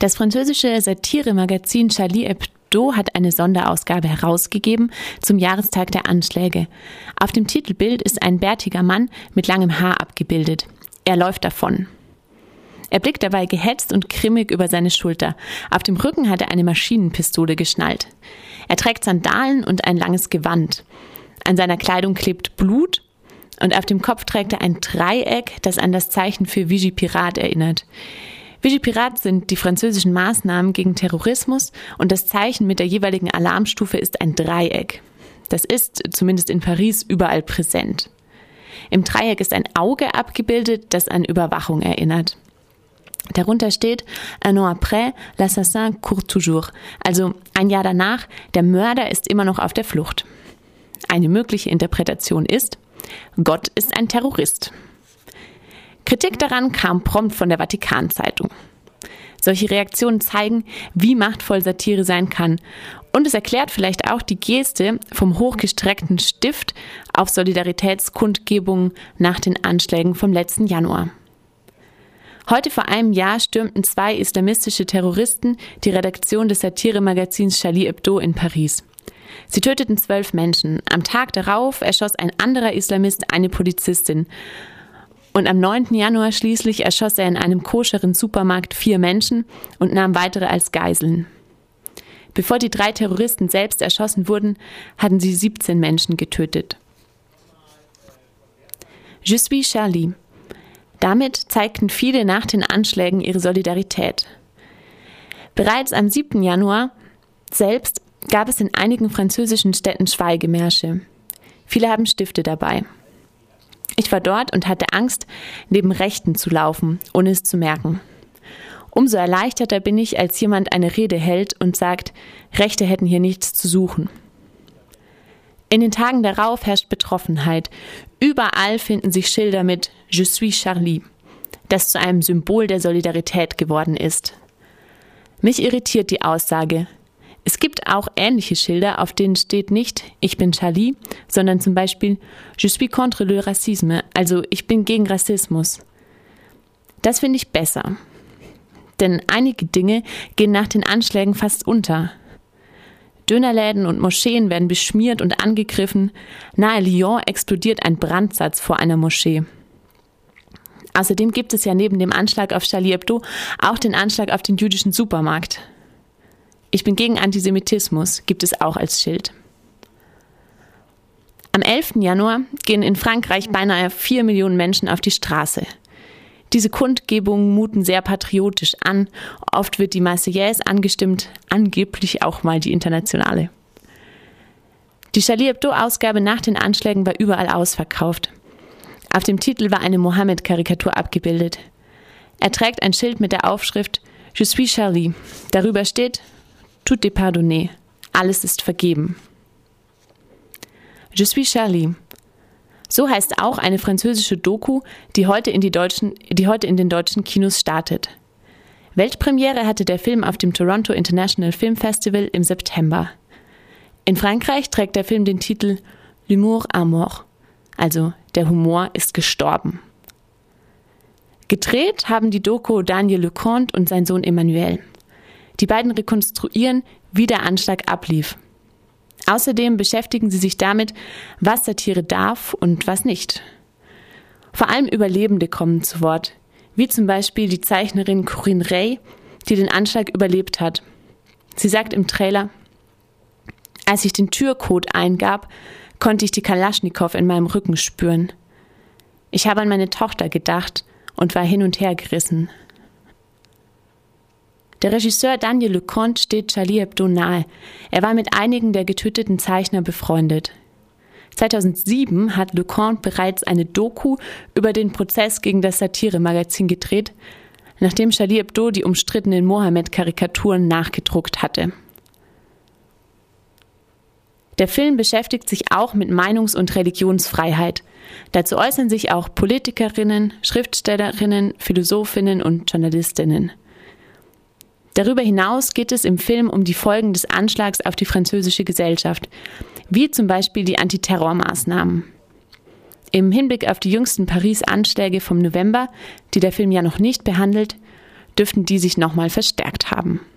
Das französische Satiremagazin Charlie Hebdo hat eine Sonderausgabe herausgegeben zum Jahrestag der Anschläge. Auf dem Titelbild ist ein bärtiger Mann mit langem Haar abgebildet. Er läuft davon. Er blickt dabei gehetzt und grimmig über seine Schulter. Auf dem Rücken hat er eine Maschinenpistole geschnallt. Er trägt Sandalen und ein langes Gewand. An seiner Kleidung klebt Blut und auf dem Kopf trägt er ein Dreieck, das an das Zeichen für Vigipirat erinnert. Vigipirat sind die französischen Maßnahmen gegen Terrorismus und das Zeichen mit der jeweiligen Alarmstufe ist ein Dreieck. Das ist, zumindest in Paris, überall präsent. Im Dreieck ist ein Auge abgebildet, das an Überwachung erinnert. Darunter steht Un an après, l'assassin court toujours. Also ein Jahr danach, der Mörder ist immer noch auf der Flucht. Eine mögliche Interpretation ist, Gott ist ein Terrorist. Kritik daran kam prompt von der Vatikanzeitung. Solche Reaktionen zeigen, wie machtvoll Satire sein kann. Und es erklärt vielleicht auch die Geste vom hochgestreckten Stift auf Solidaritätskundgebungen nach den Anschlägen vom letzten Januar. Heute vor einem Jahr stürmten zwei islamistische Terroristen die Redaktion des Satiremagazins Charlie Hebdo in Paris. Sie töteten zwölf Menschen. Am Tag darauf erschoss ein anderer Islamist eine Polizistin. Und am 9. Januar schließlich erschoss er in einem koscheren Supermarkt vier Menschen und nahm weitere als Geiseln. Bevor die drei Terroristen selbst erschossen wurden, hatten sie 17 Menschen getötet. Je suis Charlie. Damit zeigten viele nach den Anschlägen ihre Solidarität. Bereits am 7. Januar selbst gab es in einigen französischen Städten Schweigemärsche. Viele haben Stifte dabei. Ich war dort und hatte Angst, neben Rechten zu laufen, ohne es zu merken. Umso erleichterter bin ich, als jemand eine Rede hält und sagt, Rechte hätten hier nichts zu suchen. In den Tagen darauf herrscht Betroffenheit. Überall finden sich Schilder mit Je suis Charlie, das zu einem Symbol der Solidarität geworden ist. Mich irritiert die Aussage. Es gibt auch ähnliche Schilder, auf denen steht nicht Ich bin Charlie, sondern zum Beispiel Je suis contre le racisme, also ich bin gegen Rassismus. Das finde ich besser. Denn einige Dinge gehen nach den Anschlägen fast unter. Dönerläden und Moscheen werden beschmiert und angegriffen. Nahe Lyon explodiert ein Brandsatz vor einer Moschee. Außerdem gibt es ja neben dem Anschlag auf Charlie Hebdo auch den Anschlag auf den jüdischen Supermarkt. Ich bin gegen Antisemitismus, gibt es auch als Schild. Am 11. Januar gehen in Frankreich beinahe vier Millionen Menschen auf die Straße. Diese Kundgebungen muten sehr patriotisch an. Oft wird die Marseillaise angestimmt, angeblich auch mal die internationale. Die Charlie Hebdo-Ausgabe nach den Anschlägen war überall ausverkauft. Auf dem Titel war eine Mohammed-Karikatur abgebildet. Er trägt ein Schild mit der Aufschrift Je suis Charlie. Darüber steht Tout est pardonné. Alles ist vergeben. Je suis Charlie. So heißt auch eine französische Doku, die heute in, die deutschen, die heute in den deutschen Kinos startet. Weltpremiere hatte der Film auf dem Toronto International Film Festival im September. In Frankreich trägt der Film den Titel L'humour à mort, also der Humor ist gestorben. Gedreht haben die Doku Daniel Leconte und sein Sohn Emmanuel. Die beiden rekonstruieren, wie der Anschlag ablief Außerdem beschäftigen sie sich damit, was Satire darf und was nicht. Vor allem Überlebende kommen zu Wort, wie zum Beispiel die Zeichnerin Corinne Ray, die den Anschlag überlebt hat. Sie sagt im Trailer, als ich den Türcode eingab, konnte ich die Kalaschnikow in meinem Rücken spüren. Ich habe an meine Tochter gedacht und war hin und her gerissen. Der Regisseur Daniel Leconte steht Charlie Hebdo nahe. Er war mit einigen der getöteten Zeichner befreundet. 2007 hat Leconte bereits eine Doku über den Prozess gegen das Satire-Magazin gedreht, nachdem Charlie Hebdo die umstrittenen Mohammed-Karikaturen nachgedruckt hatte. Der Film beschäftigt sich auch mit Meinungs- und Religionsfreiheit. Dazu äußern sich auch Politikerinnen, Schriftstellerinnen, Philosophinnen und Journalistinnen. Darüber hinaus geht es im Film um die Folgen des Anschlags auf die französische Gesellschaft, wie zum Beispiel die Antiterrormaßnahmen. Im Hinblick auf die jüngsten Paris-Anschläge vom November, die der Film ja noch nicht behandelt, dürften die sich nochmal verstärkt haben.